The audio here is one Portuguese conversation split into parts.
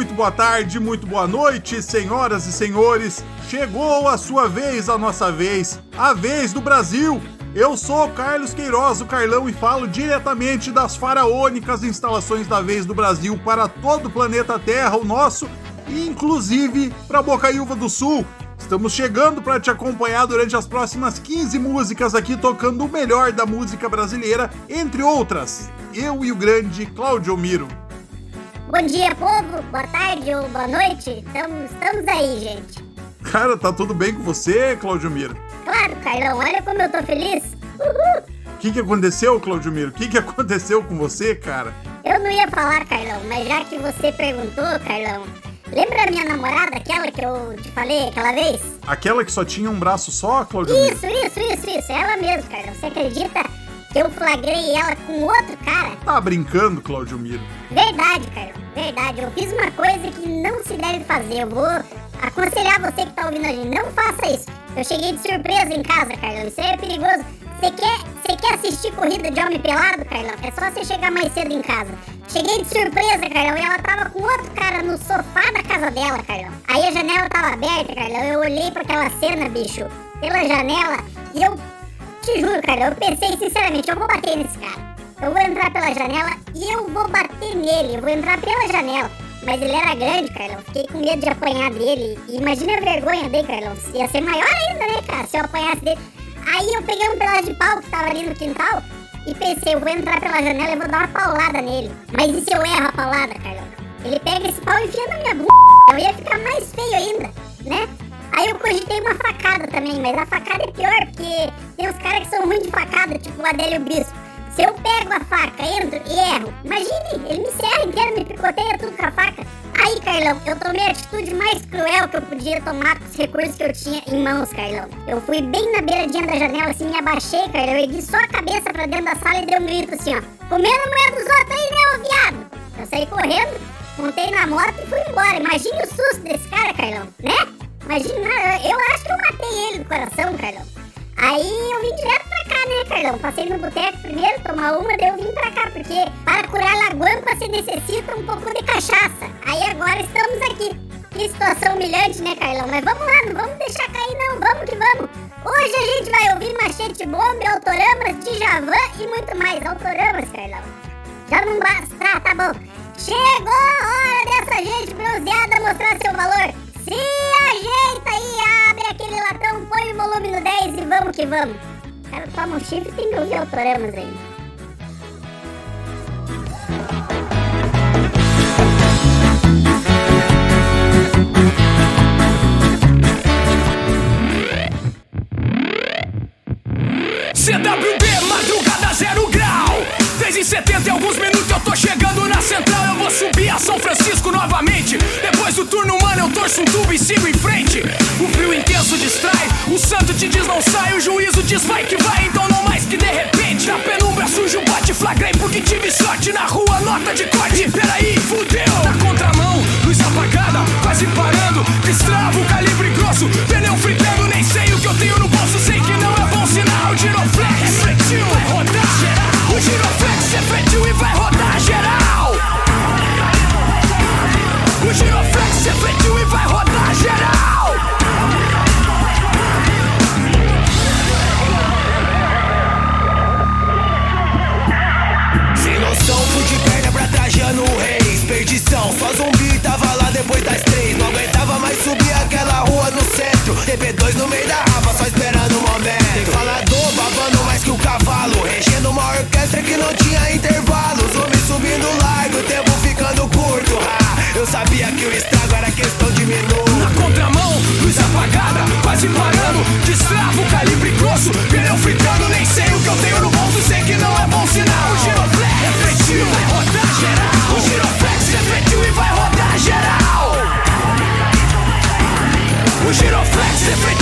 muito boa tarde, muito boa noite, senhoras e senhores. Chegou a sua vez, a nossa vez, a vez do Brasil. Eu sou Carlos Queiroz, o Carlão, e falo diretamente das faraônicas instalações da vez do Brasil para todo o planeta Terra, o nosso, e inclusive para Bocaiúva do Sul. Estamos chegando para te acompanhar durante as próximas 15 músicas aqui tocando o melhor da música brasileira, entre outras. Eu e o grande Claudio Miro. Bom dia, povo. Boa tarde ou boa noite. Estamos, estamos aí, gente. Cara, tá tudo bem com você, Claudio Miro? Claro, Carlão. Olha como eu tô feliz. Uhul. O que, que aconteceu, Claudio Miro? O que, que aconteceu com você, cara? Eu não ia falar, Carlão, mas já que você perguntou, Carlão, lembra a minha namorada, aquela que eu te falei aquela vez? Aquela que só tinha um braço só, Claudio Miro? Isso, isso, isso, isso. Ela mesmo, Carlão. Você acredita eu flagrei ela com outro cara? Tá brincando, Claudio Miro? Verdade, Carlão. Verdade. Eu fiz uma coisa que não se deve fazer. Eu vou aconselhar você que tá ouvindo a gente. Não faça isso. Eu cheguei de surpresa em casa, Carlão. Isso aí é perigoso. Você quer, você quer assistir corrida de homem pelado, Carlão? É só você chegar mais cedo em casa. Cheguei de surpresa, Carlão, e ela tava com outro cara no sofá da casa dela, Carlão. Aí a janela tava aberta, Carlão. Eu olhei pra aquela cena, bicho, pela janela, e eu te juro, Carlão, eu pensei sinceramente, eu vou bater nesse cara. Eu vou entrar pela janela e eu vou bater nele. Eu vou entrar pela janela. Mas ele era grande, Carlão. Fiquei com medo de apanhar dele. E imagina a vergonha dele, Carlão. Ia ser maior ainda, né, cara? Se eu apanhasse dele. Aí eu peguei um pedaço de pau que tava ali no quintal e pensei, eu vou entrar pela janela e vou dar uma paulada nele. Mas e se eu erro a paulada, Carlão? Ele pega esse pau e enfia na minha bunda. Eu ia ficar mais feio ainda, né? Aí eu cogitei uma facada também, mas a facada é pior, porque tem uns caras que são ruins de facada, tipo o Adélio Bispo. Se eu pego a faca, entro e erro, imagine, ele me serra inteiro, me picoteia tudo com a faca. Aí, Carlão, eu tomei a atitude mais cruel que eu podia tomar com os recursos que eu tinha em mãos, Carlão. Eu fui bem na beiradinha da janela, assim, me abaixei, Carlão, eu ergui só a cabeça pra dentro da sala e dei um grito assim, ó. Comendo a mulher dos outros aí, né, ô viado? Eu saí correndo, montei na moto e fui embora. Imagine o susto desse cara, Carlão, né? Imagina, eu acho que eu matei ele do coração, Carlão. Aí eu vim direto pra cá, né, Carlão? Passei no boteco primeiro, tomar uma, daí eu vim pra cá, porque para curar laguampa você necessita um pouco de cachaça. Aí agora estamos aqui. Que situação humilhante, né, Carlão? Mas vamos lá, não vamos deixar cair, não. Vamos que vamos. Hoje a gente vai ouvir Machete Bomba, Autoramas, Djavan e muito mais. Autoramas, Carlão. Já não basta. Tá bom. Chegou a hora dessa gente bronzeada mostrar seu valor. Se ajeita aí, abre aquele latão, põe o volume no 10 e vamos que vamos. O cara toma um chifre tem que ouvir autoramas aí. CWB, e 70 e alguns minutos eu tô chegando na central. Eu vou subir a São Francisco novamente. Depois do turno, mano, eu torço um tubo e sigo em frente. O frio intenso distrai, o santo te diz não sai, o juízo diz vai que vai, então não mais que de repente. Na penumbra sujo o bote, flagrei porque tive sorte. Na rua, nota de corte, peraí, fudeu. Na contramão, luz apagada, quase parando. Destravo, calibre grosso, pneu fritando, nem sei O giroflex refletiu e vai rodar geral. O giroflex refletiu e vai rodar geral. Sem noção, fui de perna pra Trajano Reis Perdição, só zumbi que não tinha intervalos. Homem subindo largo, o tempo ficando curto. Ah, eu sabia que o estrago era questão de minuto. Na contramão, luz apagada, quase parando. Destravo, calibre grosso, pneu fritando. Nem sei o que eu tenho no bolso, sei que não é bom sinal. O giroflex refletiu, vai rodar geral. O giroflex refletiu e vai rodar geral. O giroflex refletiu.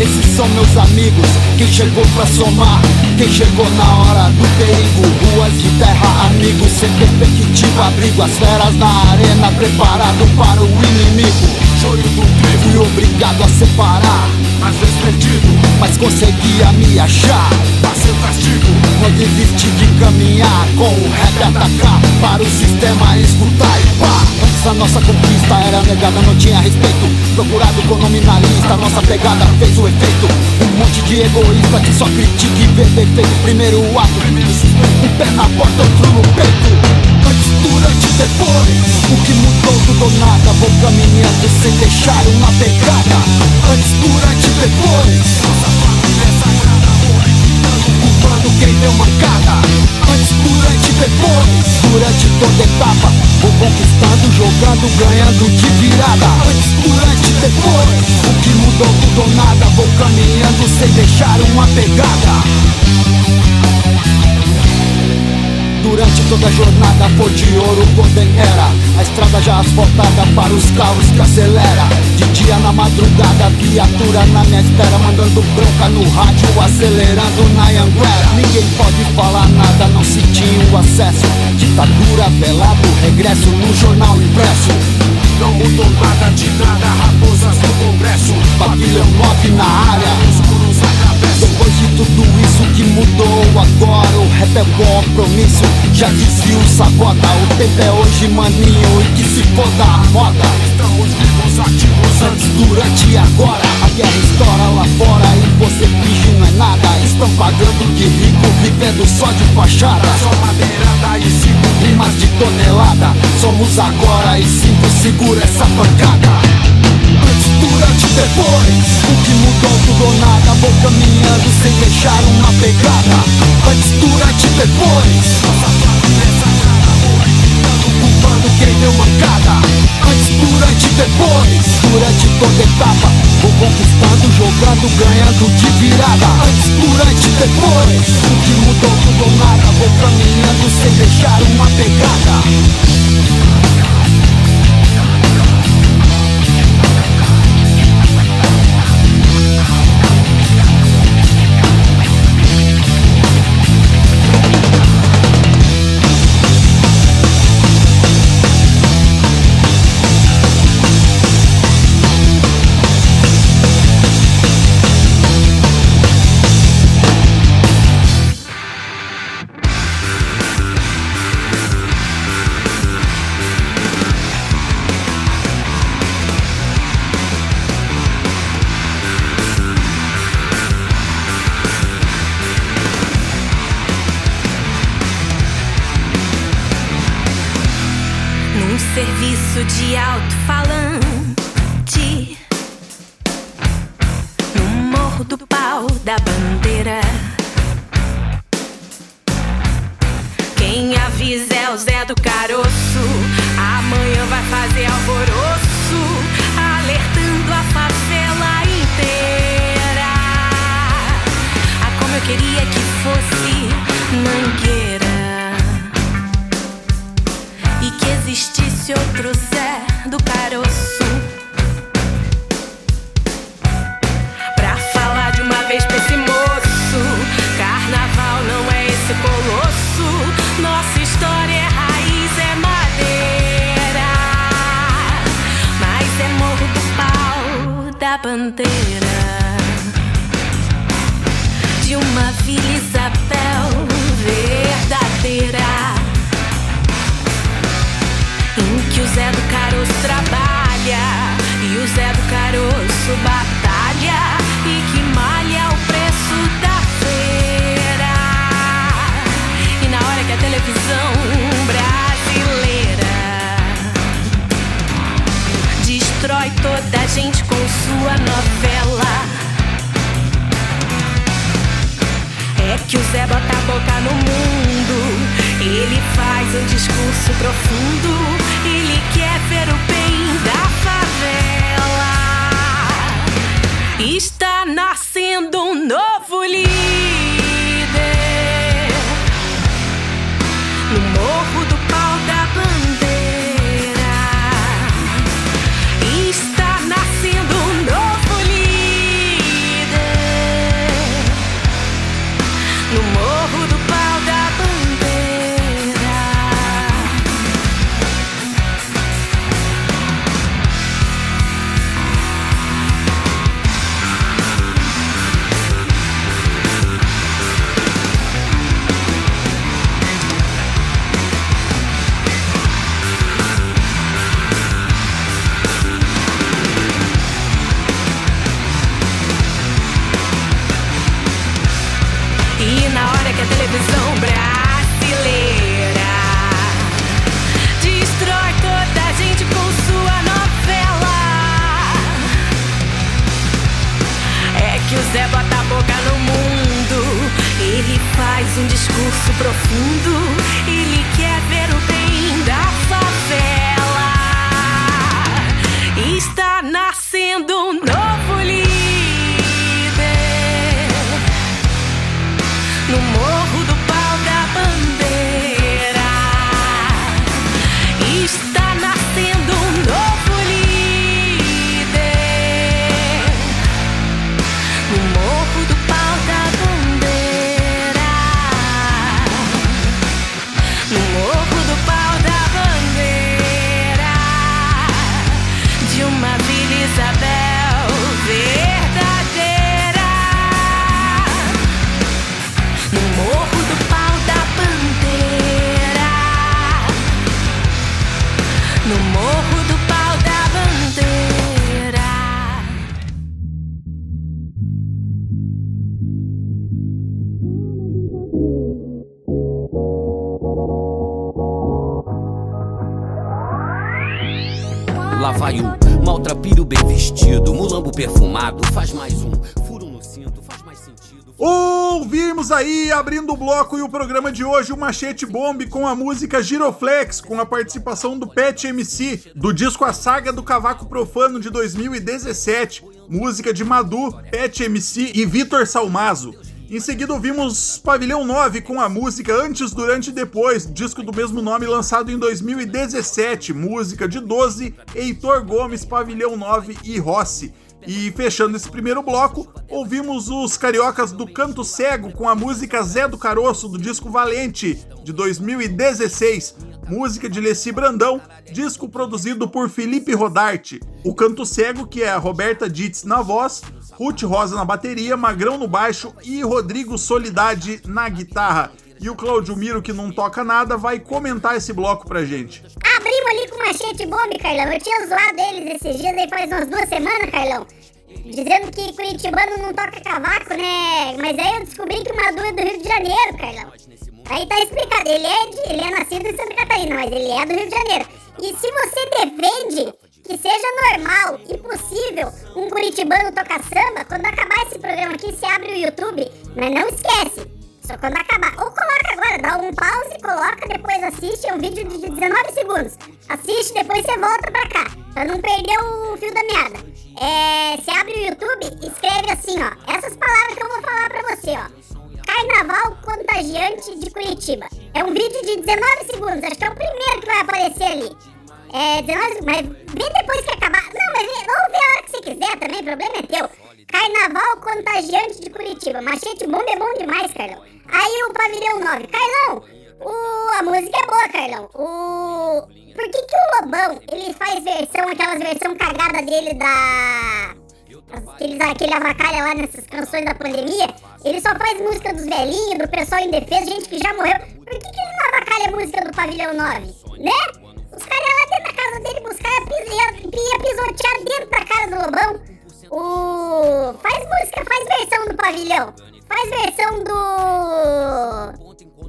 Esses são meus amigos. Quem chegou pra somar, quem chegou na hora do perigo. Ruas de terra, amigos, sem perspectiva, abrigo. As feras na arena, preparado para o inimigo. Joio do trigo, Fui obrigado a separar, às vezes perdido, mas conseguia me achar. passei o castigo. Não desisti de caminhar com o rap atacar Para o sistema escutar e pá a nossa conquista era negada, não tinha respeito. Procurado com nominalista, nossa pegada fez o efeito. Um monte de egoísta que só critica e vê defeito. Primeiro ato, um pé na porta, outro no peito. Antes, durante depois O que mudou tudo ou nada? Vou caminhando sem deixar uma pegada. Antes, durante depois culpando quem deu mancada Antes, durante depois Durante toda etapa Vou conquistando, jogando, ganhando de virada. Antes, durante depois. O que mudou tudo ou nada. Vou caminhando sem deixar uma pegada Durante toda a jornada foi de ouro Golden Era. A estrada já asfaltada para os carros que acelera. De dia na madrugada, viatura na minha espera Mandando bronca no rádio, acelerando na Anguera. Ninguém pode falar nada, não se tinha o acesso. Ditadura velado, regresso no jornal impresso. Não mudou nada de nada, raposas no congresso. Pavilhão 9 na área. Depois de tudo isso que mudou agora O rap é compromisso, já dizia o Sabota O tempo é hoje maninho e que se foda a moda. Estamos vivos, ativos, Antes, durante e agora. A guerra estoura lá fora e você finge não é nada. Estão pagando de rico, vivendo só de fachada. Só madeirada e cinco Rimas de tonelada, somos agora e cinco segura essa pancada Antes, durante e depois. O que mudou tudo ou nada. Vou caminhando sem deixar uma pegada. Antes, durante e depois Culpando quem deu mancada. Antes, durante depois. Durante toda etapa. Vou conquistando, jogando, ganhando de virada. Antes, durante depois. O que mudou tudo ou nada. Vou caminhando sem deixar uma pegada queria que fosse mangueira aí, abrindo o bloco e o programa de hoje, o Machete Bomb com a música Giroflex, com a participação do Pet MC, do disco A Saga do Cavaco Profano de 2017, música de Madu, Pet MC e Vitor Salmazo. Em seguida ouvimos Pavilhão 9 com a música Antes, Durante e Depois, disco do mesmo nome lançado em 2017, música de 12, Heitor Gomes, Pavilhão 9 e Rossi. E fechando esse primeiro bloco, ouvimos os cariocas do Canto Cego com a música Zé do Caroço do disco Valente de 2016, música de Leci Brandão, disco produzido por Felipe Rodarte. O Canto Cego, que é a Roberta Ditz na voz, Ruth Rosa na bateria, Magrão no baixo e Rodrigo Solidade na guitarra. E o Claudio Miro, que não toca nada, vai comentar esse bloco pra gente. Abrimos ali com machete bombe, Carlão. Eu tinha zoado eles esses dias aí faz umas duas semanas, Carlão. Dizendo que Curitibano não toca cavaco, né? Mas aí eu descobri que o Madu é do Rio de Janeiro, Carlão. Aí tá explicado. Ele é, de, ele é nascido em Santa Catarina, mas ele é do Rio de Janeiro. E se você defende que seja normal e possível um curitibano tocar samba, quando acabar esse programa aqui, você abre o YouTube, mas não esquece. Só quando acabar. Ou coloca agora, dá um pause, coloca, depois assiste. É um vídeo de 19 segundos. Assiste, depois você volta pra cá. Pra não perder o fio da meada. É, você abre o YouTube escreve assim, ó. Essas palavras que eu vou falar pra você, ó. Carnaval Contagiante de Curitiba. É um vídeo de 19 segundos. Acho que é o primeiro que vai aparecer ali. É, 19 mas vê depois que acabar. Não, mas vê, ou vê a hora que você quiser também, o problema é teu. Carnaval Contagiante de Curitiba. Machete bomba é bom demais, Carlão. Aí o Pavilhão 9. Carlão, o, a música é boa, Carlão. O, por que que o Lobão, ele faz versão, aquelas versão cagada dele da... Aqueles, aquele avacalha lá nessas canções da pandemia, ele só faz música dos velhinhos, do pessoal indefeso, gente que já morreu. Por que, que ele não avacalha a música do Pavilhão 9? Né? Os caras lá dentro da casa dele buscar ia pisotear dentro da casa do Lobão. O... Faz música, faz versão do Pavilhão. Faz versão do...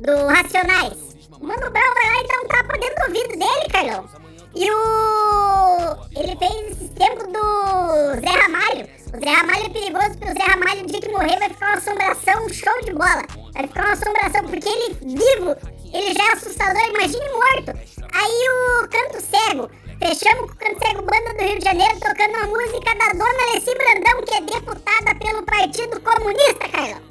Do Racionais. O Mano Brown vai lá e dá um tapa dentro do ouvido dele, Carlão. E o... Ele fez esse tempo do Zé Ramalho. O Zé Ramalho é perigoso porque o Zé Ramalho, no dia que morrer, vai ficar uma assombração show de bola. Vai ficar uma assombração, porque ele vivo, ele já é assustador, imagine morto. Aí o Canto Cego. Fechamos com o Canto Cego Banda do Rio de Janeiro tocando uma música da Dona Alessi Brandão, que é deputada pelo Partido Comunista, Carlão.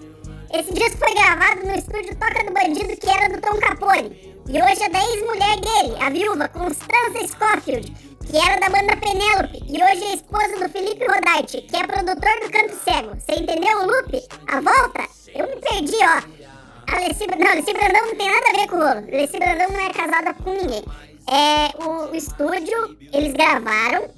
Esse disco foi gravado no estúdio Toca do Bandido, que era do Tom Capone. E hoje é da ex-mulher dele, a viúva Constança Scofield, que era da banda Penélope. E hoje é esposa do Felipe Rodarte, que é produtor do Canto Cego. Você entendeu o loop? A volta? Eu me perdi, ó. A Alessi, não, Alessi Brandão não tem nada a ver com o rolo. Alessi Brandão não é casada com ninguém. É, o, o estúdio, eles gravaram.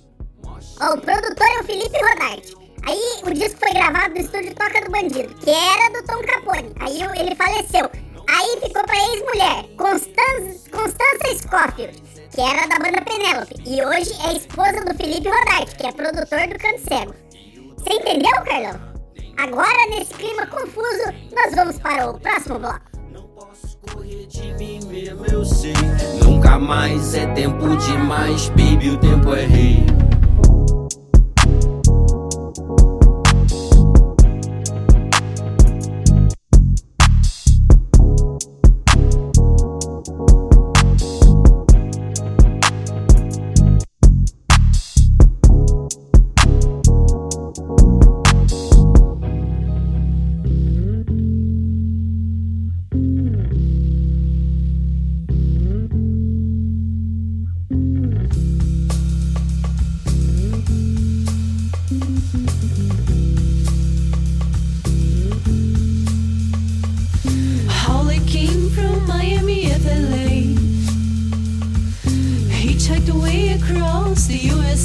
Ó, o produtor é o Felipe Rodarte. Aí o disco foi gravado no estúdio Toca do Bandido, que era do Tom Capone. Aí ele faleceu. Aí ficou pra ex-mulher, Constança, Constança Scofield, que era da banda Penélope. E hoje é esposa do Felipe Rodarte, que é produtor do Canto Cego. Você entendeu, Carlão? Agora, nesse clima confuso, nós vamos para o próximo bloco. Correr de mim mesmo, eu sei. Nunca mais é tempo demais, baby, o tempo é rei.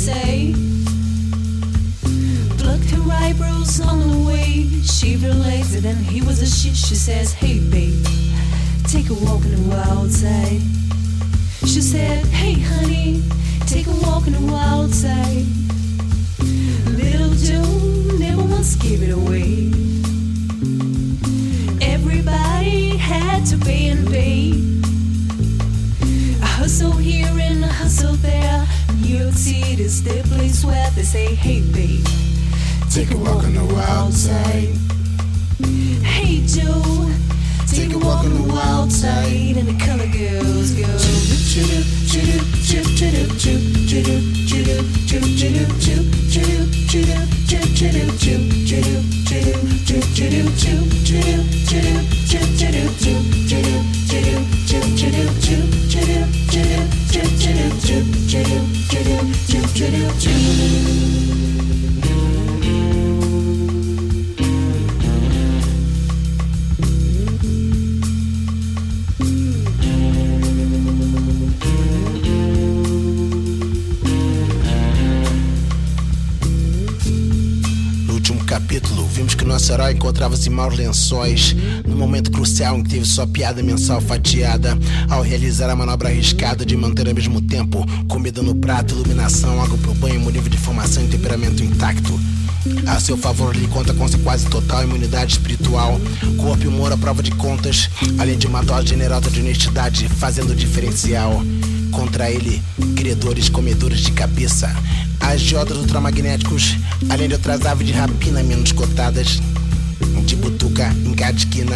USA. Plucked her eyebrows on the way. Her legs, and he was a shit. She says, Hey, babe, take a walk in the wild side. She said, Hey, honey, take a walk in the wild side. Little Joe never once gave it away. Everybody had to pay and pay. A hustle here and a hustle there. York City is the place where they say, Hey, babe, take a walk on the wild side. Hey, Joe, take a walk on the wild side. And the color girls go. No vimos que nosso herói encontrava-se em maus lençóis, no momento crucial em que teve sua piada mensal fatiada, ao realizar a manobra arriscada de manter ao mesmo tempo comida no prato, iluminação, água pro banho, nível de formação e temperamento intacto. A seu favor, ele conta com sua quase total imunidade espiritual, corpo e humor à prova de contas, além de uma dose generosa de honestidade, fazendo o diferencial. Contra ele, credores comedores de cabeça, agiotas ultramagnéticos, além de outras aves de rapina menos cotadas, de butuca em cada esquina.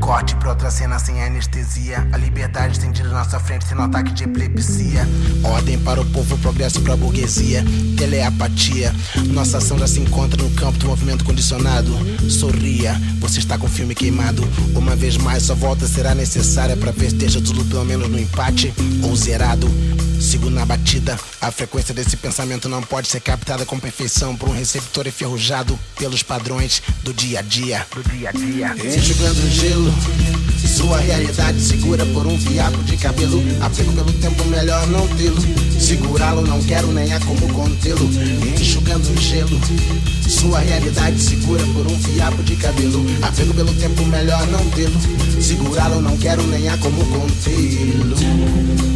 Corte pra outra cena sem anestesia. A liberdade estendida na nossa frente sem ataque de epilepsia. Ordem para o povo, progresso pra burguesia. Teleapatia. Nossa ação já se encontra no campo do movimento condicionado. Sorria, você está com o filme queimado. Uma vez mais, sua volta será necessária para ver se deixa tudo pelo menos no empate ou zerado. Sigo na batida. A frequência desse pensamento não pode ser captada com perfeição por um receptor enferrujado pelos padrões do dia a dia. Do dia a dia. Enxugando gelo. Sua realidade segura por um fiapo de cabelo. Apego pelo tempo, melhor não tê-lo. Segurá-lo, não quero nem há como contê-lo. Enxugando gelo. Sua realidade segura por um fiapo de cabelo. Apego pelo tempo, melhor não tê-lo. Segurá-lo, não quero nem há como contê-lo.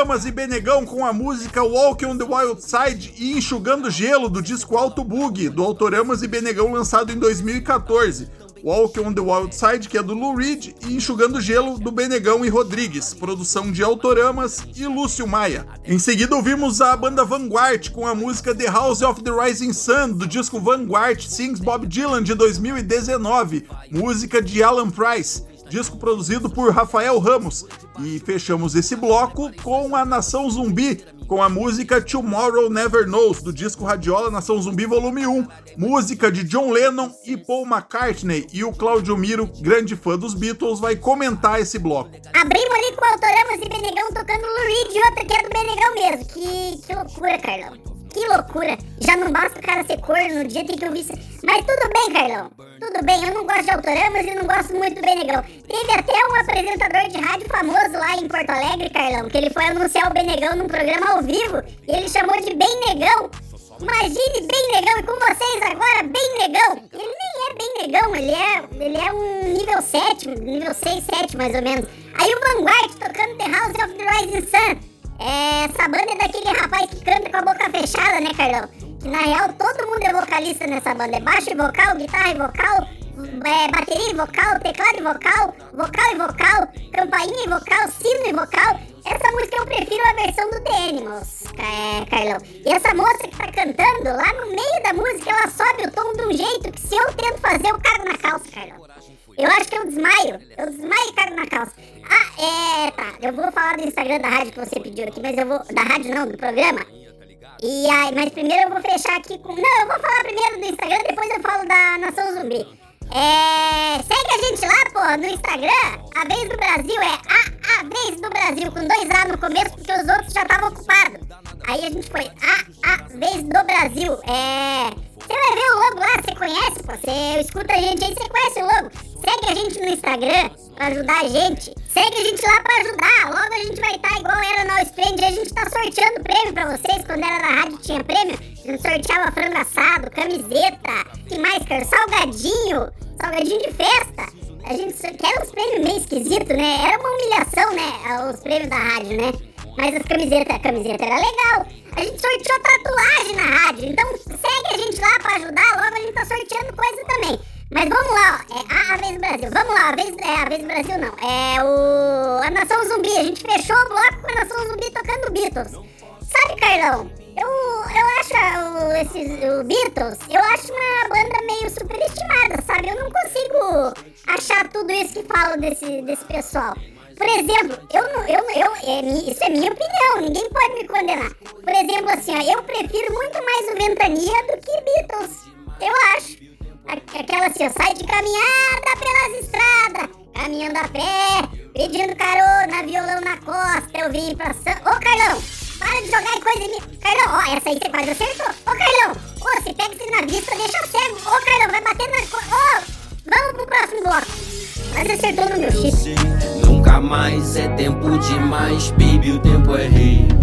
Autoramas e Benegão com a música Walk on the Wild Side e Enxugando Gelo do disco Alto Bug, do Autoramas e Benegão lançado em 2014. Walk on the Wild Side, que é do Lou Reed, e Enxugando Gelo, do Benegão e Rodrigues, produção de Autoramas e Lúcio Maia. Em seguida ouvimos a banda Vanguard com a música The House of the Rising Sun, do disco Vanguard Sings Bob Dylan de 2019, música de Alan Price disco produzido por Rafael Ramos. E fechamos esse bloco com a Nação Zumbi, com a música Tomorrow Never Knows, do disco Radiola Nação Zumbi Volume 1, música de John Lennon e Paul McCartney. E o Claudio Miro, grande fã dos Beatles, vai comentar esse bloco. Abrimos ali com o Autoramas e Benegão tocando Lou Reed outra que é do Benegão mesmo. Que, que loucura, Carlão. Que loucura! Já não basta o cara ser corno no dia tem que ouvir isso. Mas tudo bem, Carlão. Tudo bem, eu não gosto de Autoramas e não gosto muito do Benegão. Teve até um apresentador de rádio famoso lá em Porto Alegre, Carlão, que ele foi anunciar o Benegão num programa ao vivo e ele chamou de Bem Negão. Imagine Bem Negão e com vocês agora, Bem Negão. Ele nem é Bem Negão, ele é, ele é um nível 7, nível 6, 7 mais ou menos. Aí o Vanguard tocando The House of the Rising Sun. É, essa banda é daquele rapaz que canta com a boca fechada, né, Carlão? Que na real todo mundo é vocalista nessa banda. É baixo e vocal, guitarra e vocal, é, bateria e vocal, teclado e vocal, vocal e vocal, campainha e vocal, sino e vocal. Essa música eu prefiro a versão do The Animals, é, Carlão. E essa moça que tá cantando, lá no meio da música, ela sobe o tom de um jeito que se eu tento fazer, eu cago na calça, Carlão. Eu acho que eu desmaio. Eu desmaio e cago na calça. Ah, é, tá. Eu vou falar do Instagram da rádio que você pediu aqui, mas eu vou. Da rádio não, do programa. E aí, mas primeiro eu vou fechar aqui com. Não, eu vou falar primeiro do Instagram, depois eu falo da Nação Zumbi. É. Segue a gente lá, pô, no Instagram. A vez do Brasil é a, a vez do Brasil, com dois A no começo, porque os outros já estavam ocupados. Aí a gente foi a, a vez do Brasil. É. Você vai ver o logo lá, você conhece, pô. Você escuta a gente aí, você conhece o logo. Segue a gente no Instagram pra ajudar a gente. Segue a gente lá pra ajudar. Logo a gente vai estar tá igual era no Strand. A gente tá sorteando prêmio pra vocês. Quando era na rádio tinha prêmio. A gente sorteava frango assado, camiseta. que mais, cara? Salgadinho. Salgadinho de festa. A gente quer uns prêmios meio esquisitos, né? Era uma humilhação, né? Os prêmios da rádio, né? Mas as camisetas, a camiseta era legal. A gente sorteou tatuagem na rádio. Então segue a gente lá pra ajudar. Logo a gente tá sorteando coisa também. Mas vamos lá, ó. É a, vez do Brasil. Vamos lá, a vez, é, a vez Brasil não. É o. A Nação Zumbi. A gente fechou o bloco com a Nação Zumbi tocando Beatles. Sabe, Carlão? Eu, eu acho o, esses, o Beatles, eu acho uma banda meio superestimada, sabe? Eu não consigo achar tudo isso que falo desse, desse pessoal. Por exemplo, eu não. Eu, eu, é, isso é minha opinião, ninguém pode me condenar. Por exemplo, assim, ó, eu prefiro muito mais o Ventania do que Beatles. Eu acho. Aquela assim, ó, sai de caminhada pelas estradas, caminhando a pé, pedindo carona, violão na costa, eu vim pra São. Ô Carlão, para de jogar coisa em mim. Carlão, ó, essa aí você quase acertou. Ô Carlão, ô, se pega isso na deixa cego. Ô Carlão, vai bater na. Ô, vamos pro próximo bloco. Quase acertou no meu chip. Nunca mais é tempo demais, baby, o tempo é rei.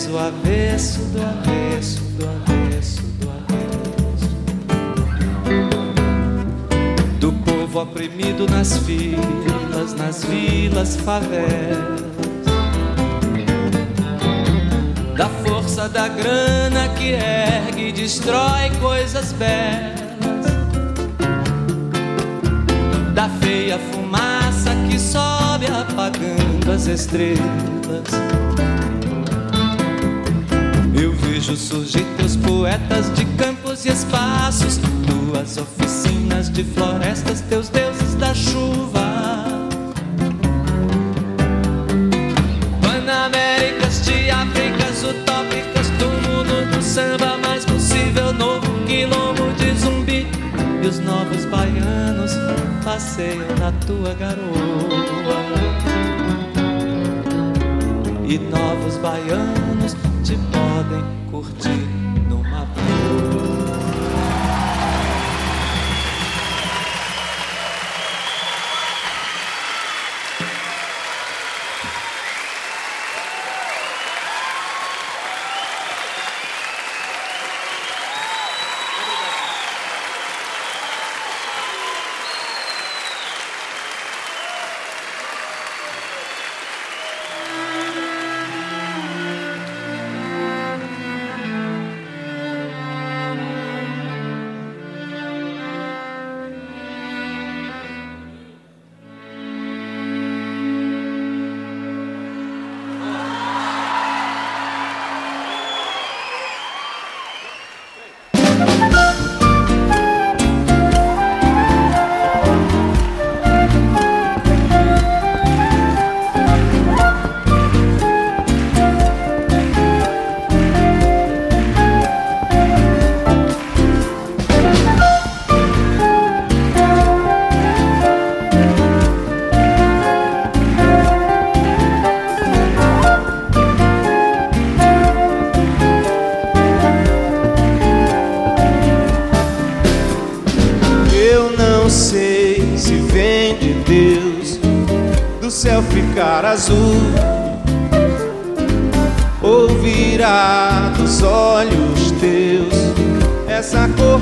És o avesso do avesso do avesso do avesso. Do povo oprimido nas filas, nas vilas, favelas. Da força da grana que ergue e destrói coisas belas. Da feia fumaça que sobe apagando as estrelas. Vejo surgir teus poetas de campos e espaços, tuas oficinas de florestas, teus deuses da chuva. Panaméricas de Áfricas utópicas do mundo do samba mais possível, novo quilombo de zumbi. E os novos baianos passeiam na tua garoa. E novos baianos azul ou virá dos olhos teus essa cor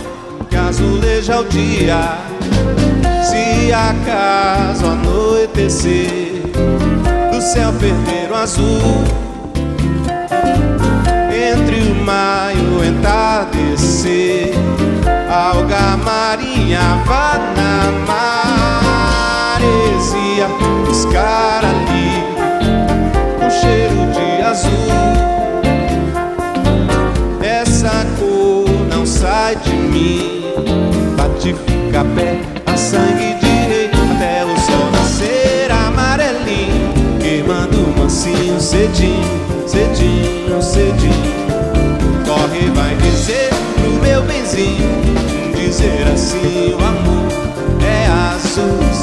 que azuleja o dia. Se acaso anoitecer do céu perder o azul entre o maio entardecer alga marinha vá na maresia buscar um cheiro de azul. Essa cor não sai de mim. Bate fica pé a sangue de rei até o sol nascer amarelinho. Queimando mansinho cedinho cedinho cedinho. Corre vai dizer pro meu benzinho. Dizer assim o amor é azulzinho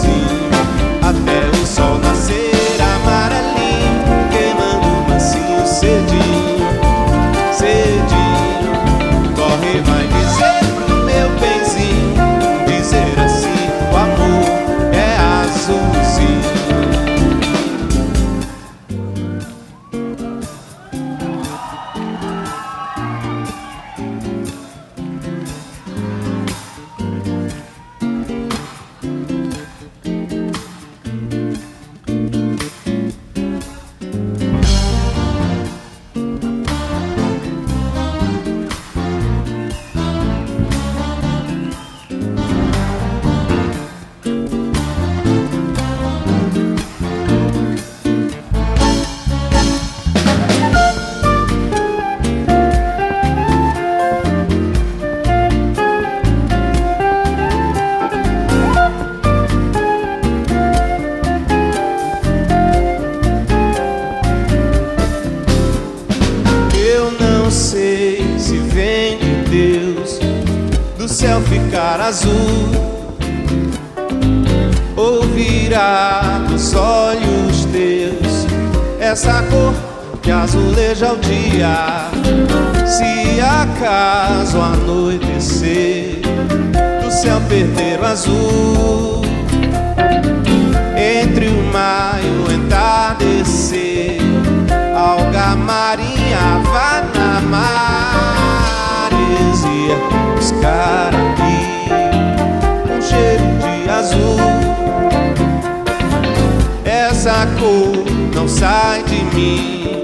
sai de mim.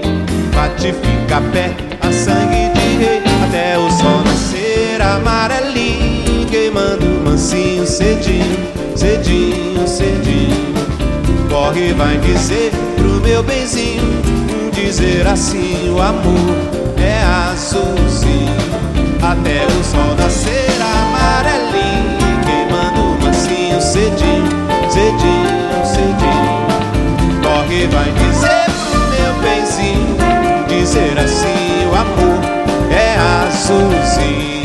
Bate, fica a pé, a sangue de rei, até o sol nascer amarelinho, queimando mansinho, cedinho, cedinho, cedinho. Corre, vai dizer pro meu benzinho, dizer assim: o amor é azulzinho, até o sol nascer amarelinho, queimando mansinho, cedinho, cedinho, cedinho que vai dizer pro meu benzinho? Dizer assim: o amor é azulzinho.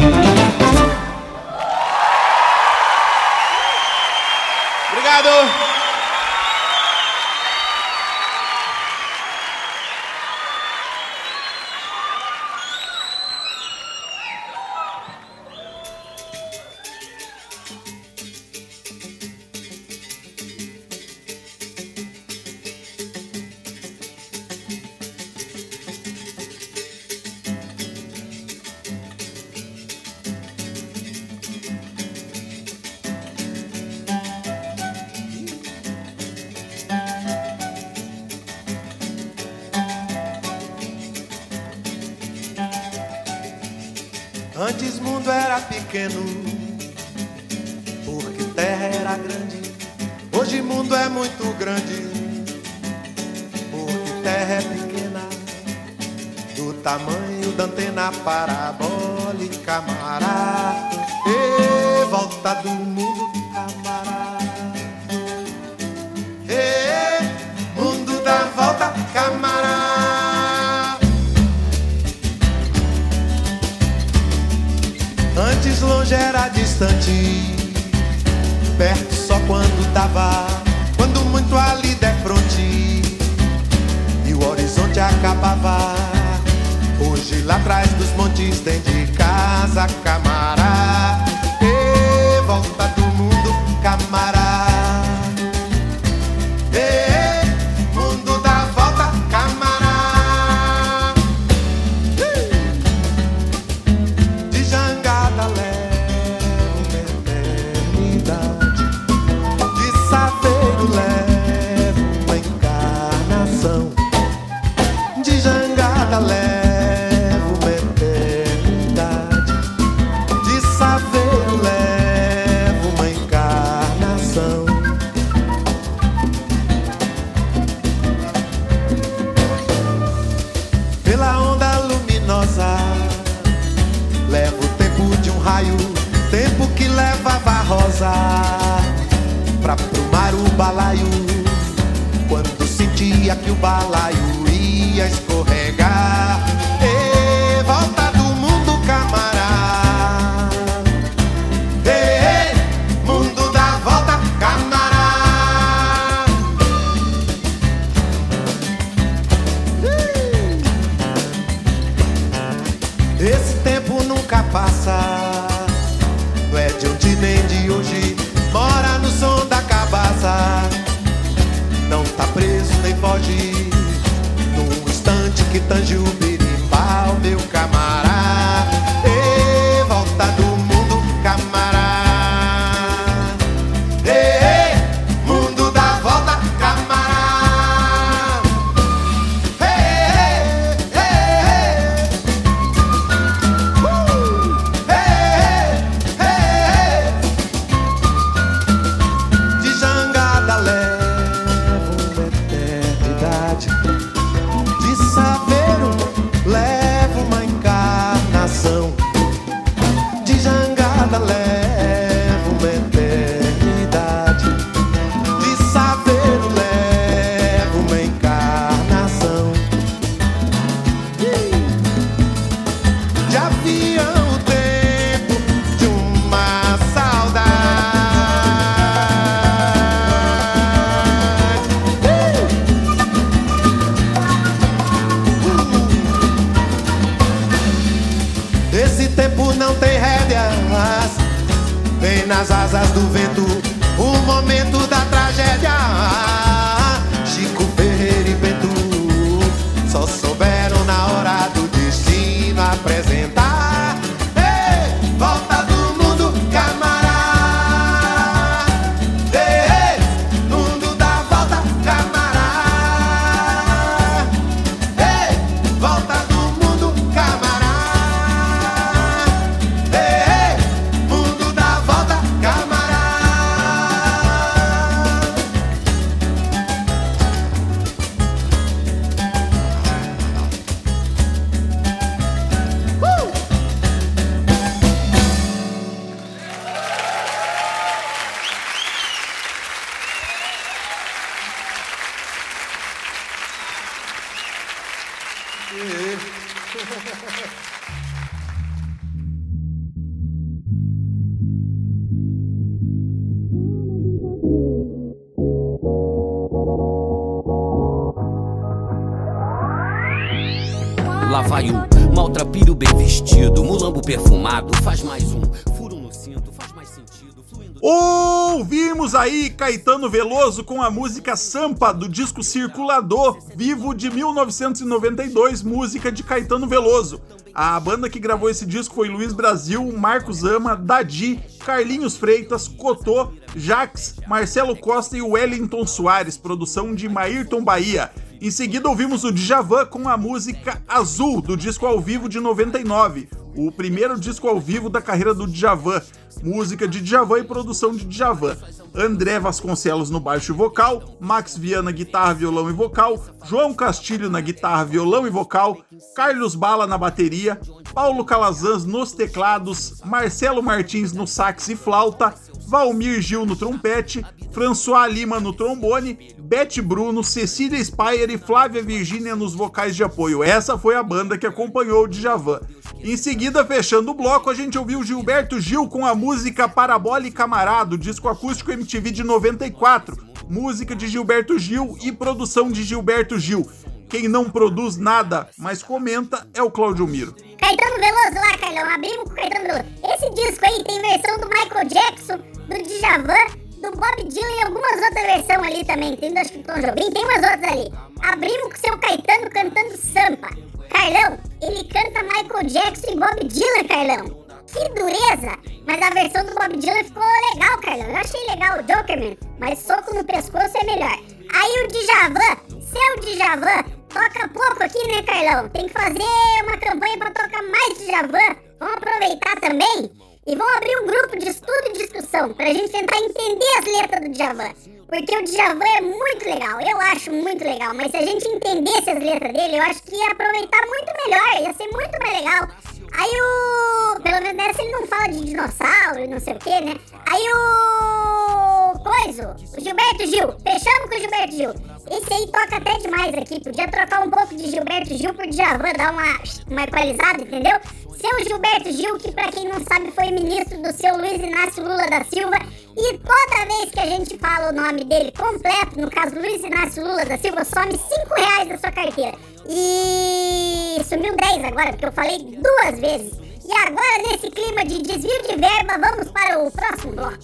Faz mais um furo no cinto, faz mais sentido, fluindo. Ouvimos aí Caetano Veloso com a música Sampa do disco Circulador, vivo de 1992, música de Caetano Veloso. A banda que gravou esse disco foi Luiz Brasil, Marcos Ama, Dadi, Carlinhos Freitas, Cotô, Jax, Marcelo Costa e Wellington Soares, produção de Maírton Bahia. Em seguida ouvimos o Djavan com a música Azul, do disco ao vivo de 99, o primeiro disco ao vivo da carreira do Djavan, música de Djavan e produção de Djavan. André Vasconcelos no baixo e vocal, Max Viana guitarra, violão e vocal, João Castilho na guitarra, violão e vocal, Carlos Bala na bateria, Paulo Calazans nos teclados, Marcelo Martins no sax e flauta, Valmir Gil no trompete, François Lima no trombone, Beth Bruno, Cecília Spire e Flávia Virgínia nos vocais de apoio. Essa foi a banda que acompanhou o Djavan. Em seguida, fechando o bloco, a gente ouviu Gilberto Gil com a música Parabola e Camarada, disco acústico MTV de 94, música de Gilberto Gil e produção de Gilberto Gil. Quem não produz nada, mas comenta, é o Claudio Miro. Caetano Veloso lá, Carlão. Abrimos com o Caetano Veloso. Esse disco aí tem versão do Michael Jackson, do Djavan, do Bob Dylan e algumas outras versões ali também. Tem acho que Tom Jobim, tem umas outras ali. Abrimos com o seu Caetano cantando Sampa. Carlão, ele canta Michael Jackson e Bob Dylan, Carlão. Que dureza! Mas a versão do Bob Dylan ficou legal, Carlão. Eu achei legal o Jokerman, mas soco no pescoço é melhor. Aí o Djavan, seu Djavan, toca pouco aqui, né, Carlão? Tem que fazer uma campanha pra tocar mais Djavan. Vamos aproveitar também e vamos abrir um grupo de estudo e discussão pra gente tentar entender as letras do Djavan. Porque o Djavan é muito legal, eu acho muito legal, mas se a gente entendesse as letras dele, eu acho que ia aproveitar muito melhor, ia ser muito mais legal. Aí o. Pelo menos nessa ele não fala de dinossauro não sei o que, né? Aí o. Coiso, o Gilberto Gil. Fechamos com o Gilberto Gil. Esse aí toca até demais aqui. Podia trocar um pouco de Gilberto Gil por Djavan, dar uma, uma equalizada, entendeu? Seu Gilberto Gil, que pra quem não sabe foi ministro do seu Luiz Inácio Lula da Silva. E toda vez que a gente fala o nome dele completo, no caso Luiz Inácio Lula da Silva, some 5 reais da sua carteira. E sumiu 10 agora, porque eu falei duas vezes. E agora, nesse clima de desvio de verba, vamos para o próximo bloco.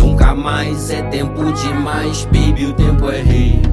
Nunca mais é tempo demais, baby, o tempo é rei.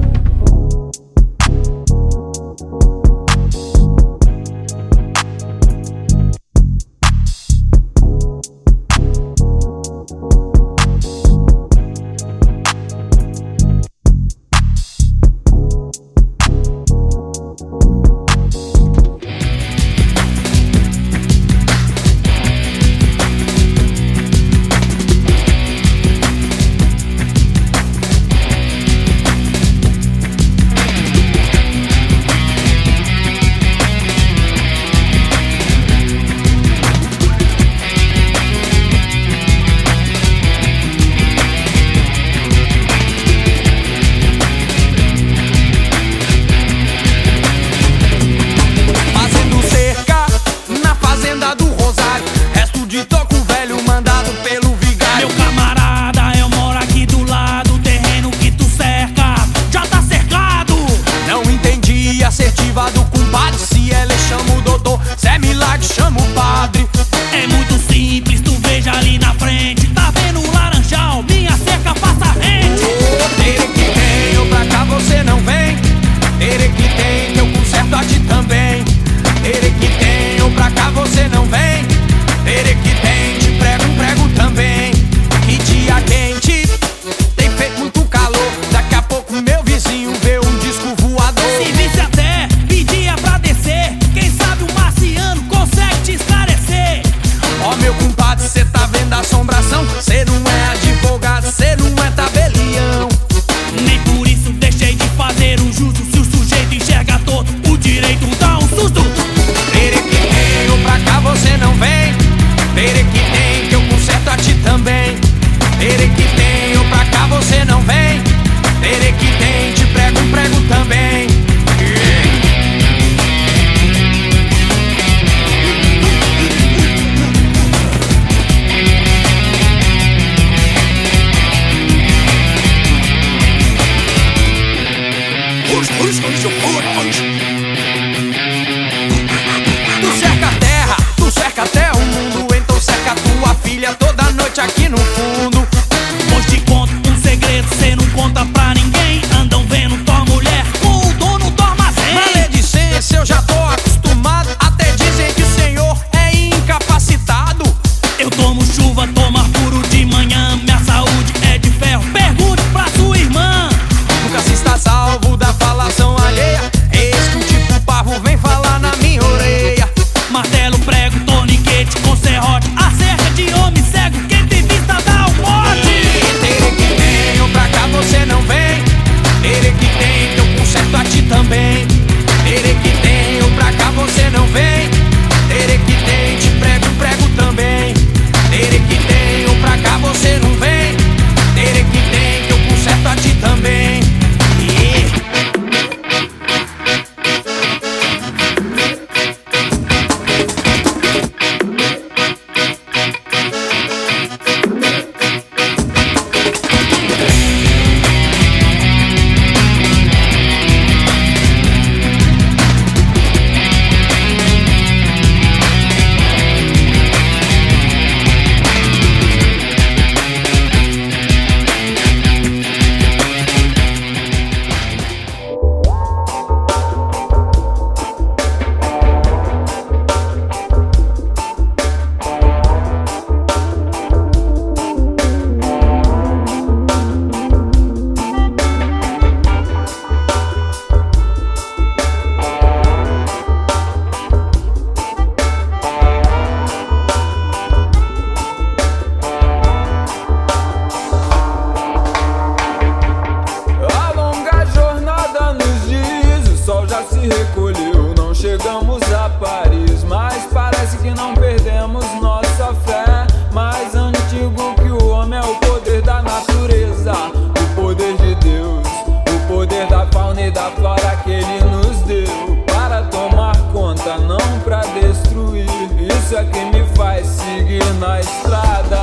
pra destruir. Isso é que me faz seguir na estrada.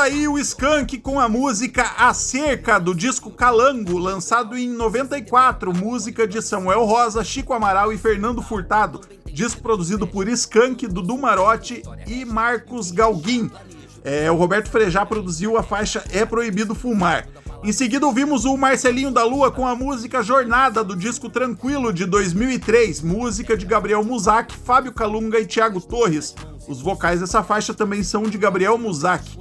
Aí o Skank com a música Acerca do disco Calango, lançado em 94, música de Samuel Rosa, Chico Amaral e Fernando Furtado, disco produzido por Skank, Dudu Marotti e Marcos Galguin. É, o Roberto Frejá produziu a faixa É Proibido Fumar. Em seguida ouvimos o Marcelinho da Lua com a música Jornada do disco Tranquilo de 2003, música de Gabriel Muzak, Fábio Calunga e Thiago Torres. Os vocais dessa faixa também são de Gabriel Muzak.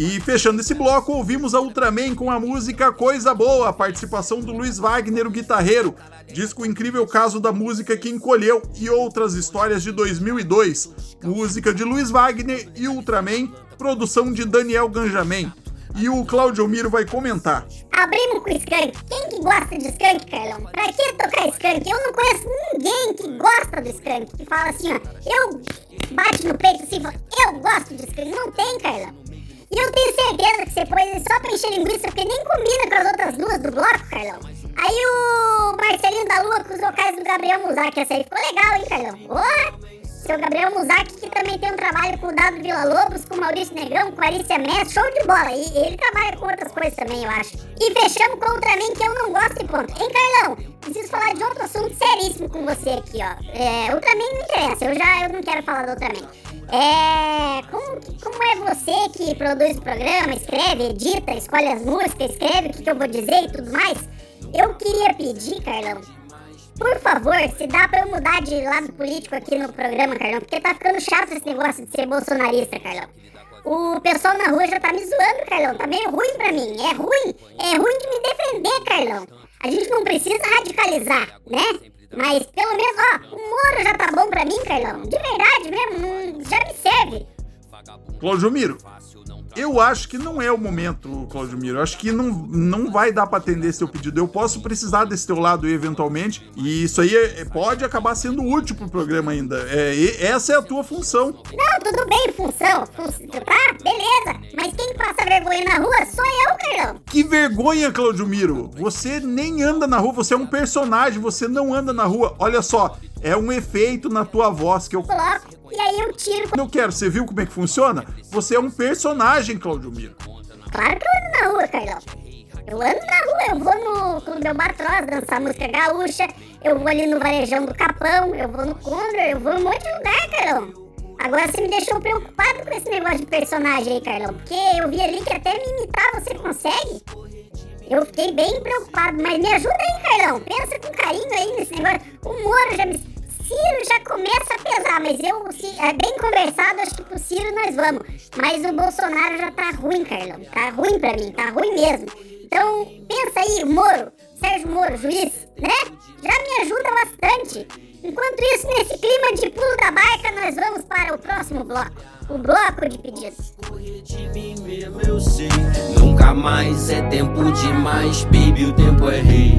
E fechando esse bloco, ouvimos a Ultraman com a música Coisa Boa, a participação do Luiz Wagner, o guitarreiro, disco Incrível Caso da Música que Encolheu e Outras Histórias de 2002, música de Luiz Wagner e Ultraman, produção de Daniel Ganjamin. e o Claudio Miro vai comentar. Abrimos com skunk. Quem que gosta de skunk, Carlão? Pra que tocar skunk? Eu não conheço ninguém que gosta do skunk. Que fala assim, ó. Eu bate no peito assim e fala, eu gosto de skunk. Não tem, Carlão. E eu tenho certeza que você pôs só pra encher linguiça, porque nem combina com as outras duas do bloco, Carlão. Aí o Marcelinho da Lua com os vocais do Gabriel Muzak. Essa aí ficou legal, hein, Carlão? Boa! Seu Gabriel Muzak, que também tem um trabalho com o Dado Vila Lobos, com o Maurício Negrão, com a Alicia Mestre, show de bola. E ele trabalha com outras coisas também, eu acho. E fechamos com o Ultraman, que eu não gosto e ponto. Hein, Carlão? Preciso falar de outro assunto seríssimo com você aqui, ó. É, Ultraman não interessa, eu já eu não quero falar do Ultraman. É. Como, como é você que produz o programa, escreve, edita, escolhe as músicas, escreve o que, que eu vou dizer e tudo mais? Eu queria pedir, Carlão, por favor, se dá pra eu mudar de lado político aqui no programa, Carlão, porque tá ficando chato esse negócio de ser bolsonarista, Carlão. O pessoal na rua já tá me zoando, Carlão. Tá meio ruim pra mim. É ruim. É ruim de me defender, Carlão. A gente não precisa radicalizar, né? Mas pelo menos, ó, o Moro já tá bom pra mim, Carlão. De verdade mesmo, já me serve. Claudio Miro, eu acho que não é o momento, Claudio Miro. Eu acho que não, não vai dar pra atender seu pedido. Eu posso precisar desse teu lado eventualmente, e isso aí é- é- pode acabar sendo útil pro programa ainda. É, e- essa é a tua função. Não, tudo bem, função. Fun- tá, beleza. Mas quem passa vergonha na rua sou eu, Carlão. Que vergonha, Claudio Miro. Você nem anda na rua, você é um personagem, você não anda na rua. Olha só, é um efeito na tua voz que eu Coloco. E aí eu tiro. eu quero. Você viu como é que funciona? Você é um personagem, Claudio Miro. Claro que eu ando na rua, Carlão. Eu ando na rua, eu vou no Clube Albatroz dançar música gaúcha, eu vou ali no Varejão do Capão, eu vou no Condor, eu vou em um monte de lugar, Carlão. Agora você me deixou preocupado com esse negócio de personagem aí, Carlão, porque eu vi ali que até me imitar você consegue. Eu fiquei bem preocupado, mas me ajuda aí, Carlão. Pensa com carinho aí nesse negócio. O Moro já me. Ciro já começa a pesar, mas eu, se, é bem conversado, acho que pro Ciro nós vamos. Mas o Bolsonaro já tá ruim, Carlão. Tá ruim pra mim, tá ruim mesmo. Então, pensa aí, Moro, Sérgio Moro, juiz, né? Já me ajuda bastante. Enquanto isso, nesse clima de pulo da barca, nós vamos para o próximo bloco. O bloco de pedidos. eu sei. Nunca mais é tempo demais, baby, o tempo é rei.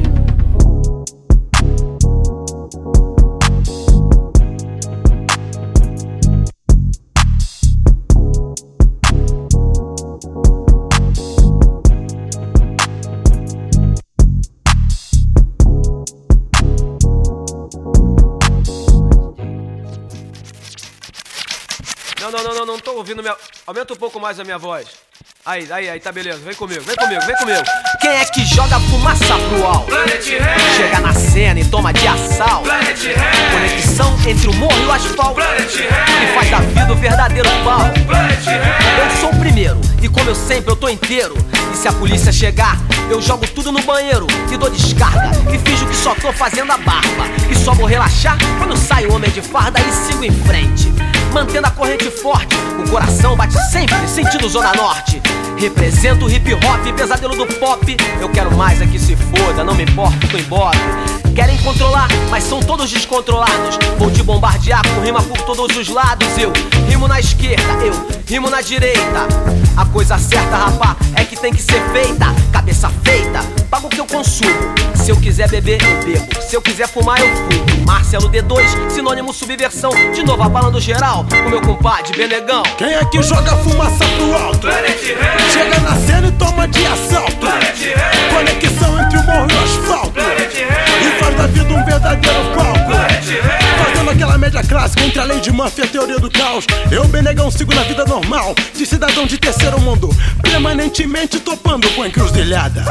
Não, não, não, não, não tô ouvindo minha. Aumenta um pouco mais a minha voz. Aí, aí, aí, tá beleza. Vem comigo, vem comigo, vem comigo. Quem é que joga fumaça pro alto? Chega na cena e toma de assalto. Conexão entre o morro e o asfalto. E faz da vida o verdadeiro pau. Eu sou o primeiro, e como eu sempre, eu tô inteiro. E se a polícia chegar, eu jogo tudo no banheiro e dou descarga. E finjo que só tô fazendo a barba. E só vou relaxar quando sai o homem de farda e sigo em frente. Mantendo a corrente forte, o coração bate sempre sentido Zona Norte. Represento o hip hop, pesadelo do pop. Eu quero mais é que se foda, não me importa, tô embora. Querem controlar, mas são todos descontrolados. Vou te bombardear com rima por todos os lados. Eu rimo na esquerda, eu rimo na direita. A coisa certa, rapá, é que tem que ser feita. Cabeça feita, pago o que eu consumo. Se eu quiser beber, eu bebo. Se eu quiser fumar, eu fumo. Marcelo D2, sinônimo subversão. De novo abalando geral, com meu compadre Benegão. Quem é que joga fumaça pro alto? Chega na cena e toma de assalto. Conexão entre o morro e o asfalto. E faz da vida um verdadeiro palco. Fazendo aquela média clássica entre a lei de Murphy e a teoria do caos. Eu, Benegão, sigo na vida normal. De cidadão de terceiro mundo. Permanentemente topando com encruzilhada.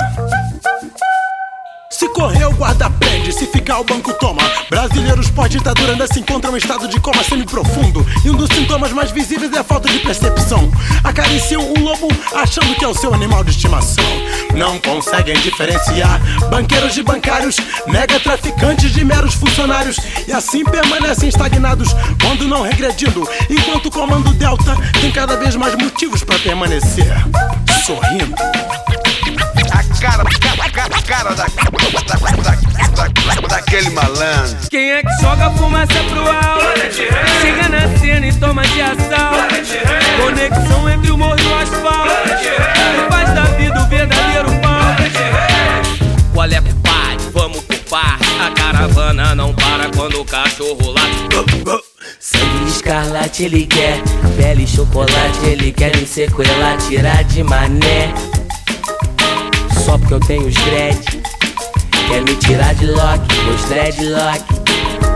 Se correr, o guarda prende, se ficar, o banco toma. Brasileiros pós-ditadura ainda se encontram em estado de coma semi-profundo. E um dos sintomas mais visíveis é a falta de percepção. Acariciam um lobo achando que é o seu animal de estimação. Não conseguem diferenciar banqueiros de bancários, mega traficantes de meros funcionários. E assim permanecem estagnados quando não regredindo. Enquanto o comando Delta tem cada vez mais motivos para permanecer sorrindo cara, cara, cara da, da, da, daquele malandro. Quem é que joga fumaça pro alto? Chega na cena e toma de assalto. Conexão entre o morro e o asfalto. Faz da vida o verdadeiro pau. Qual é, pai? Vamos pro par. A caravana não para quando o cachorro late. Sangue escarlate ele quer, pele chocolate ele quer me sequelar, tirar de mané. Só porque eu tenho os dread, quer me tirar de lock, meus dreadlock.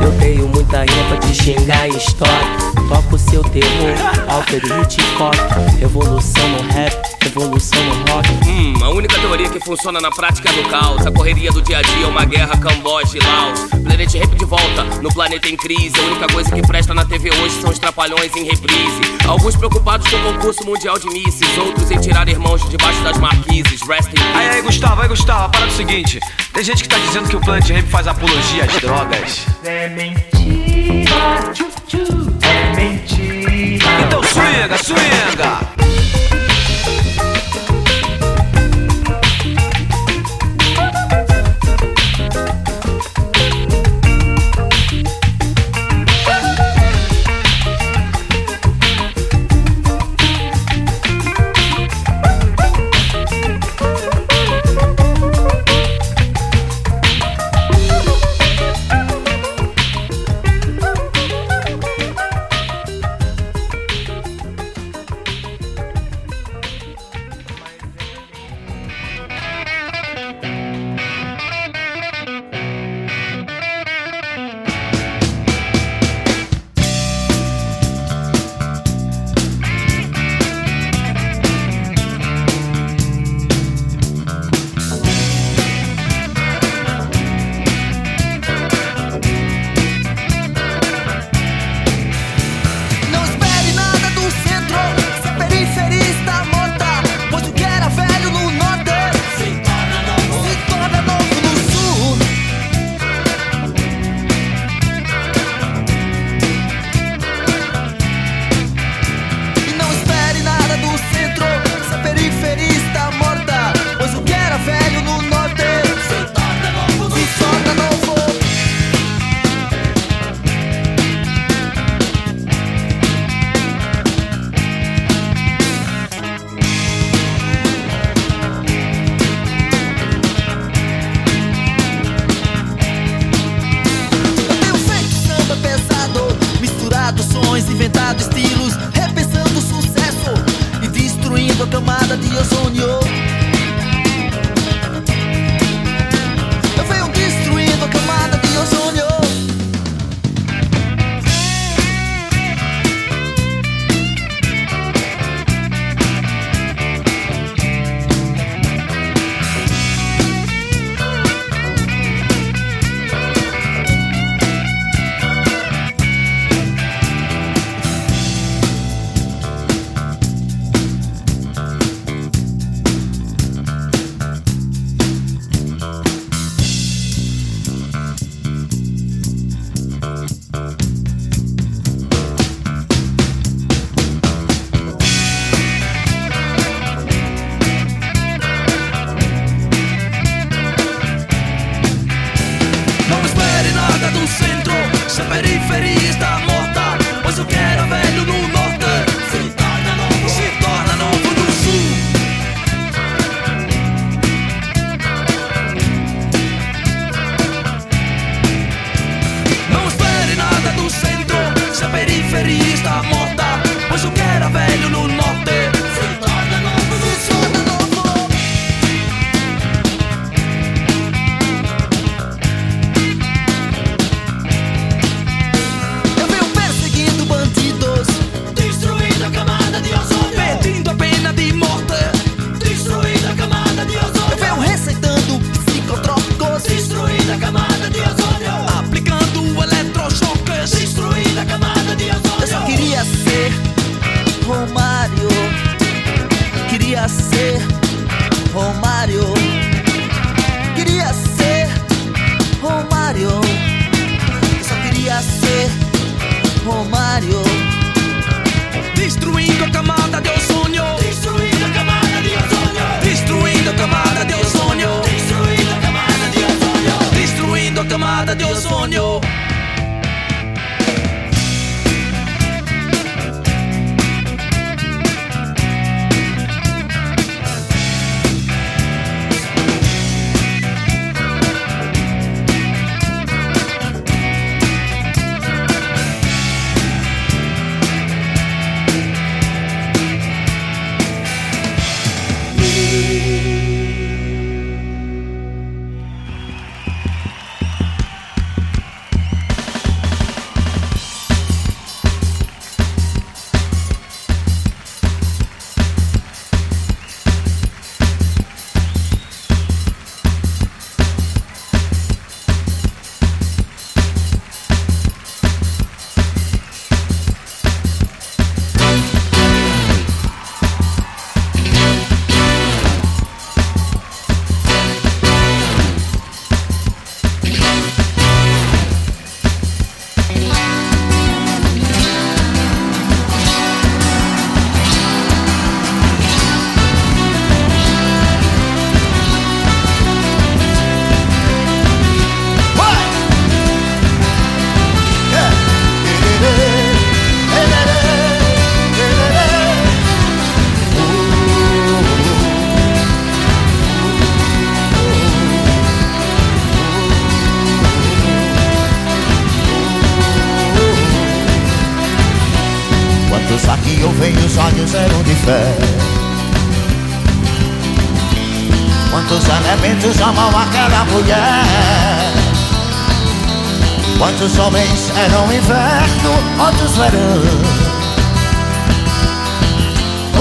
Eu tenho muita rima pra te xingar em estoque. Toco seu terror, Alter Hitchcock. Revolução no rap, revolução no rock. Hum, a única teoria que funciona na prática é do caos. A correria do dia a dia é uma guerra Camboja e Laos. Planet Rap de volta, no planeta em crise. A única coisa que presta na TV hoje são os trapalhões em reprise. Alguns preocupados com o concurso mundial de misses, outros em tirar irmãos de debaixo das marquises. Rest in peace. Aí, aí, Gustavo, aí, Gustavo, a parada é o seguinte: tem gente que tá dizendo que o Planet Rap faz apologia às drogas. É mentira, tchu, tchu, Então swinga, swinga!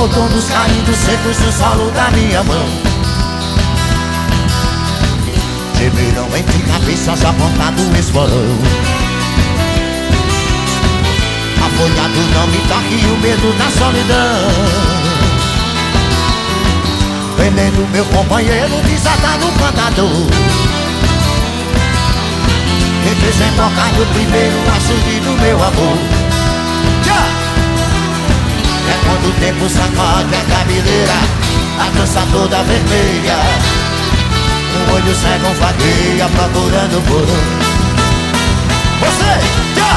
Outonos caindo secos no solo da minha mão. Gemeram entre cabeças apontado o esporão Apoiado não me toque o medo da solidão. Vendendo meu companheiro desatado no cantador Representando primeiro a surgir do meu amor É quando o tempo sacode a cabeleira A dança toda vermelha Um olho cego vagueia procurando por um Você, já!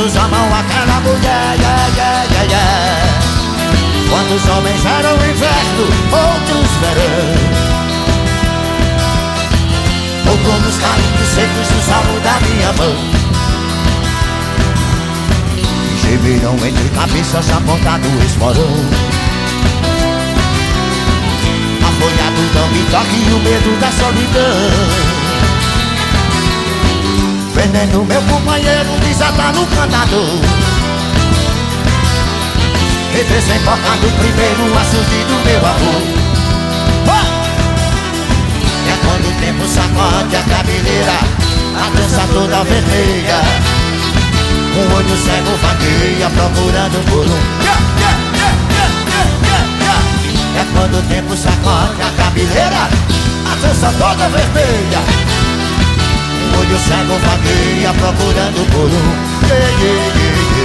Elementos amam aquela mulher? Yeah, yeah, yeah, yeah. Quantos homens eram inverno, outros verão Outonos caindo secos no solo da minha mão Gemeram entre cabeças apontado o esporão Apoiado não me toque o medo da solidão Veneno meu companheiro desatar no cantador Representando primeiro a surgir do meu amor Ah! É quando o tempo sacode a cabeleira A dança toda vermelha. Um olho cego vagueia procurando por um. É quando o tempo sacode a cabeleira A dança toda vermelha olho cego vagueia procurando por um yeah, yeah, yeah,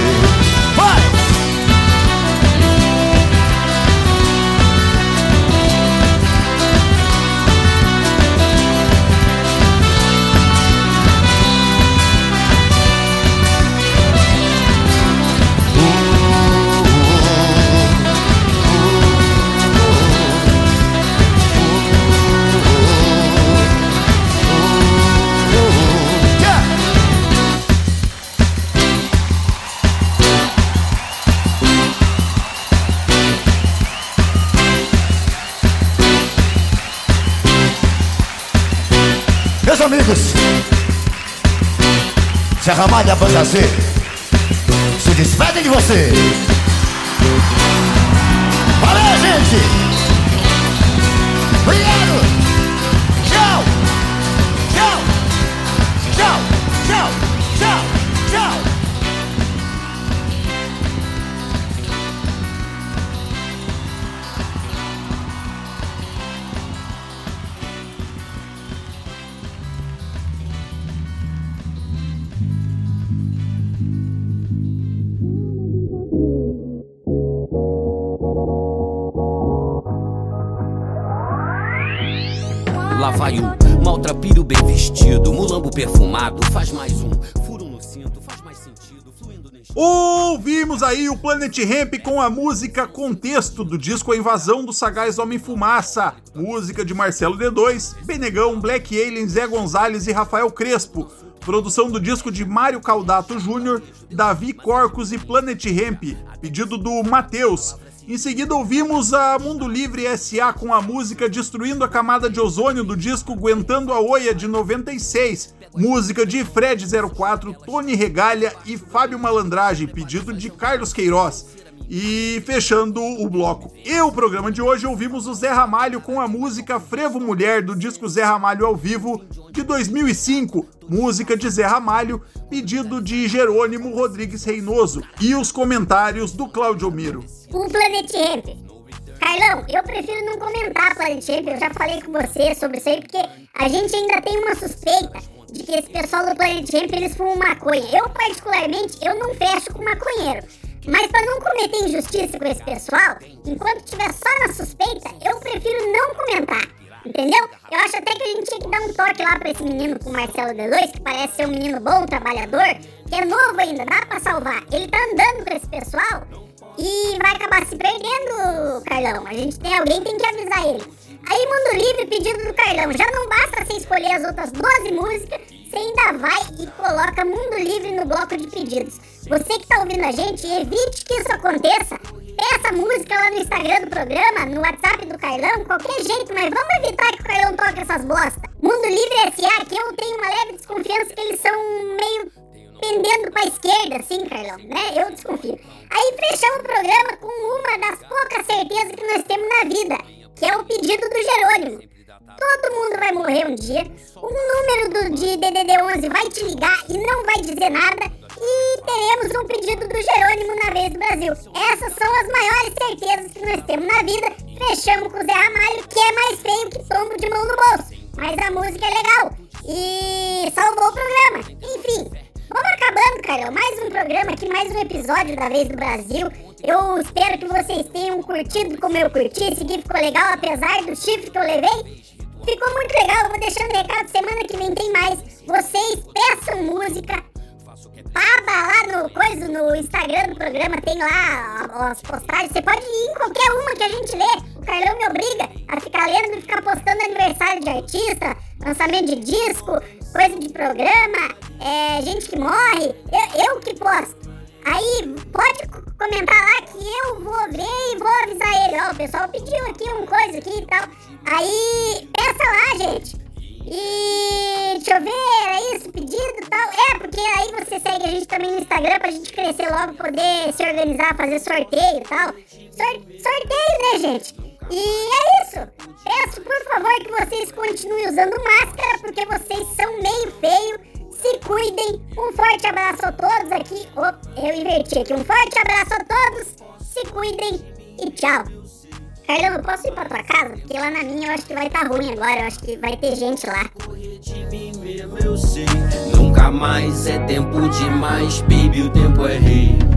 Serra Malha Banda Z se despedem de você. Valeu, gente! Obrigado! Aí o Planet Ramp com a música Contexto do disco A Invasão do Sagaz Homem Fumaça, música de Marcelo D2, Benegão, Black Alien, Zé Gonzalez e Rafael Crespo, produção do disco de Mário Caldato Jr., Davi Corcos e Planet Ramp, pedido do Matheus. Em seguida ouvimos a Mundo Livre SA com a música Destruindo a Camada de Ozônio do disco Aguentando a Oia de 96, música de Fred 04, Tony Regalha e Fábio Malandragem, pedido de Carlos Queiroz. E fechando o bloco e o programa de hoje, ouvimos o Zé Ramalho com a música Frevo Mulher do disco Zé Ramalho ao vivo de 2005, música de Zé Ramalho, pedido de Jerônimo Rodrigues Reinoso e os comentários do Claudio Miro. O Planet Ramp. Carlão, eu prefiro não comentar Planet Ramp, eu já falei com você sobre isso aí, porque a gente ainda tem uma suspeita de que esse pessoal do Planet Ramp eles fumam maconha. Eu, particularmente, eu não fecho com maconheiro. Mas para não cometer injustiça com esse pessoal, enquanto tiver só na suspeita, eu prefiro não comentar. Entendeu? Eu acho até que a gente tinha que dar um toque lá pra esse menino com o Marcelo D2, que parece ser um menino bom, trabalhador, que é novo ainda, dá pra salvar. Ele tá andando com esse pessoal e vai acabar se perdendo, Carlão. A gente tem alguém tem que avisar ele. Aí, Mundo Livre, pedido do Carlão. Já não basta você escolher as outras 12 músicas, você ainda vai e coloca Mundo Livre no bloco de pedidos. Você que tá ouvindo a gente, evite que isso aconteça. Peça música lá no Instagram do programa, no WhatsApp do Carlão, qualquer jeito, mas vamos evitar que o Carlão toque essas bosta. Mundo Livre S.A., que eu tenho uma leve desconfiança que eles são meio pendendo pra esquerda, assim, Carlão, né? Eu desconfio. Aí fechamos o programa com uma das poucas certezas que nós temos na vida, que é o pedido do Jerônimo. Todo mundo vai morrer um dia, o número do, de DDD11 vai te ligar e não vai dizer nada, e teremos um pedido do Jerônimo na vez do Brasil. Essas são as maiores certezas que nós temos na vida. Fechamos com o Zé Ramalho, que é mais feio que tombo de mão no bolso. Mas a música é legal e salvou o programa. Enfim, vamos acabando, Carol. Mais um programa aqui, mais um episódio da Vez do Brasil. Eu espero que vocês tenham curtido como eu curti. Esse aqui ficou legal, apesar do chifre que eu levei. Ficou muito legal, vou deixando recado, semana que vem tem mais. Vocês peçam música, Baba lá no coisa, no Instagram do programa, tem lá as postagens. Você pode ir em qualquer uma que a gente lê. O Carlão me obriga a ficar lendo e ficar postando aniversário de artista, lançamento de disco, coisa de programa, é, gente que morre. Eu, eu que posto. Aí pode comentar lá que eu vou ver e vou avisar ele. Ó, o pessoal pediu aqui uma coisa aqui e tal. Aí peça lá, gente. E deixa eu ver, era isso, pedido e tal. É, porque aí você segue a gente também no Instagram pra gente crescer logo, poder se organizar, fazer sorteio e tal. Sor sorteio, né, gente? E é isso. Peço, por favor, que vocês continuem usando máscara, porque vocês são meio feio. Se cuidem. Um forte abraço a todos aqui. Oh, eu inverti aqui. Um forte abraço a todos. Se cuidem e tchau. Carlão, eu posso ir pra tua casa? Porque lá na minha eu acho que vai estar tá ruim agora. Eu acho que vai ter gente lá. Nunca mais é tempo demais, baby, o tempo é rei.